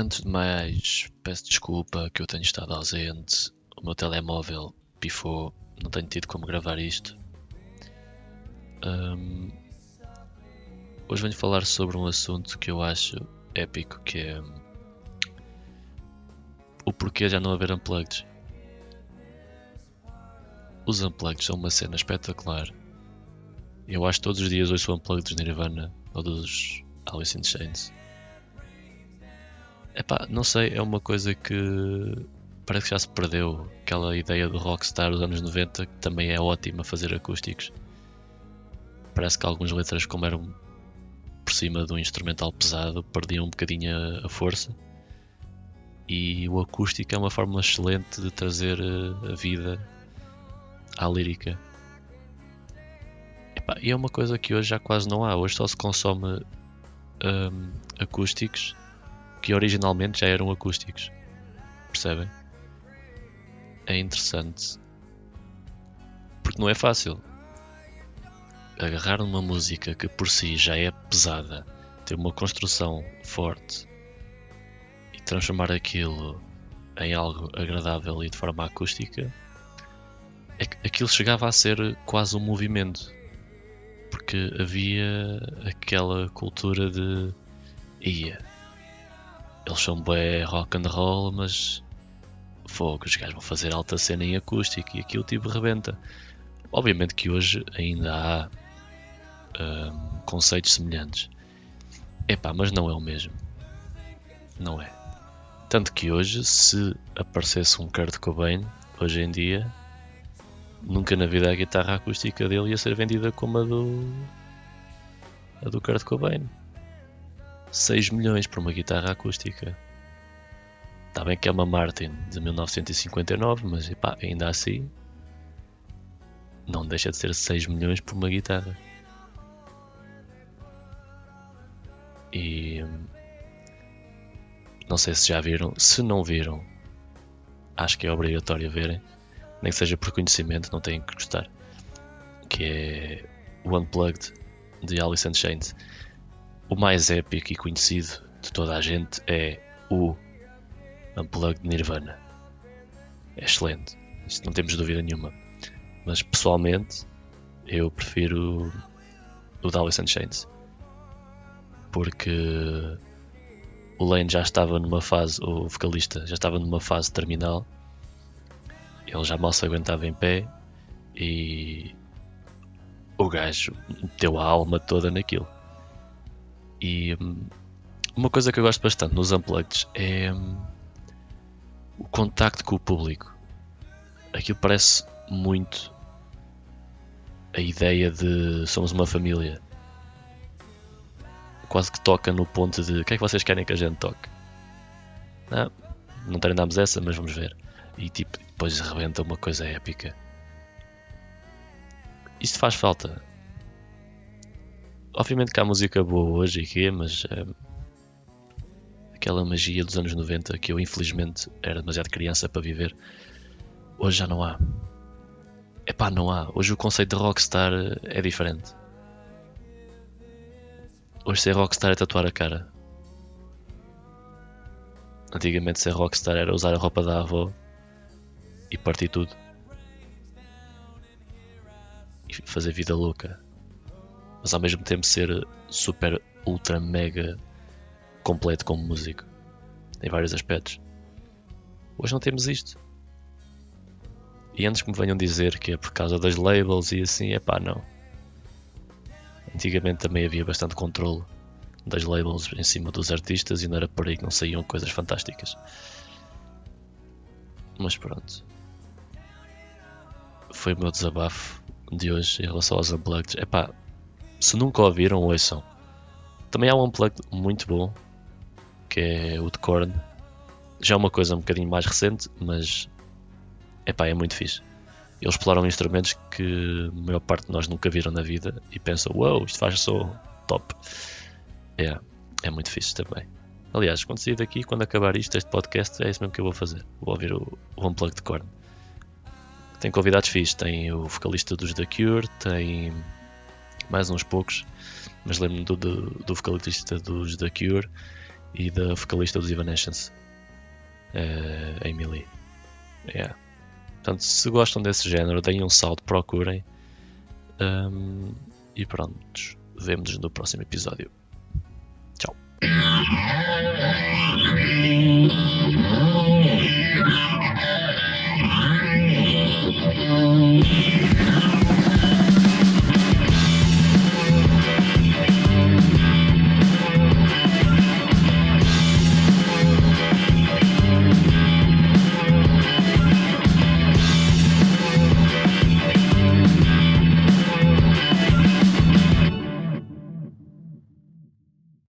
Antes de mais, peço desculpa que eu tenho estado ausente. O meu telemóvel pifou, não tenho tido como gravar isto. Um, hoje venho falar sobre um assunto que eu acho épico, que é o porquê já não haver unplugged. Os unplugged são uma cena espetacular. Eu acho que todos os dias ouço unplugged dos Nirvana ou dos Alice in Chains. Epá, não sei, é uma coisa que parece que já se perdeu. Aquela ideia do rockstar dos anos 90 que também é ótima fazer acústicos. Parece que algumas letras, como eram por cima de um instrumental pesado, perdiam um bocadinho a, força. E o acústico é uma forma excelente de trazer a vida à lírica. Epá, e é uma coisa que hoje já quase não há. Hoje só se consome um, acústicos que originalmente já eram acústicos. Percebem? É interessante. Porque não é fácil. Agarrar uma música que por si já é pesada, ter uma construção forte e transformar aquilo em algo agradável e de forma acústica, é aquilo chegava a ser quase um movimento. Porque havia aquela cultura de ia, eles são bem rock and roll, mas fogo, os gajos vão fazer alta cena em acústico e aquilo tipo rebenta. Obviamente que hoje ainda há um, conceitos semelhantes. Epá, mas não é o mesmo. Não é. Tanto que hoje, se aparecesse um Kurt Cobain, hoje em dia, nunca na vida a guitarra acústica dele ia ser vendida como a do. a do Kurt Cobain. 6 milhões por uma guitarra acústica. Está bem que é uma Martin de 1959, mas epá, ainda assim não deixa de ser 6 milhões por uma guitarra. E não sei se já viram, se não viram, acho que é obrigatório verem, nem que seja por conhecimento, não têm que gostar. Que é o Unplugged de Alice in Chains o mais épico e conhecido de toda a gente é o Unplugged Nirvana. É excelente, isso não temos dúvida nenhuma. Mas pessoalmente eu prefiro o da Alice in Chains. Porque o Lane já estava numa fase, o vocalista já estava numa fase terminal. Ele já mal se aguentava em pé e o gajo meteu a alma toda naquilo. E hum, uma coisa que eu gosto bastante nos Unplugged é hum, o contacto com o público. Aquilo parece muito a ideia de somos uma família. Quase que toca no ponto de o que é que vocês querem que a gente toque? Não, não treinámos essa, mas vamos ver. E tipo, depois rebenta uma coisa épica. Isto faz falta. Obviamente que há música boa hoje e que mas é, aquela magia dos anos 90 que eu infelizmente era demasiado criança para viver, hoje já não há. Epá, não há. Hoje o conceito de rockstar é diferente. Hoje ser rockstar é tatuar a cara. Antigamente ser rockstar era usar a roupa da avó e partir tudo. E fazer vida louca mas ao mesmo tempo ser super, ultra, mega completo como músico em vários aspectos. Hoje não temos isto. E antes que me venham dizer que é por causa das labels e assim, é pá, não. Antigamente também havia bastante controle das labels em cima dos artistas e não era por aí que não saíam coisas fantásticas. Mas pronto. Foi o meu desabafo de hoje em relação aos Unplugged. Epá, se nunca ouviram, ouçam. Também há um unplug muito bom, que é o de Korn. Já é uma coisa um bocadinho mais recente, mas epá, é muito fixe. Eles exploram instrumentos que a maior parte de nós nunca viram na vida e pensam, wow, isto faz som top. É, é muito fixe também. Aliás, quando sair daqui, quando acabar isto, este podcast, é isso mesmo que eu vou fazer. Vou ouvir o, o Unplugged de Korn. Tem convidados fixos, tem o vocalista dos The Cure, tem mais uns poucos, mas lembro-me do, do, do, vocalista dos The Cure e da vocalista dos Evanescence, uh, Emily. Yeah. Portanto, se gostam desse género, deem um salto, procurem. Um, e pronto, vemos-nos no próximo episódio. Tchau.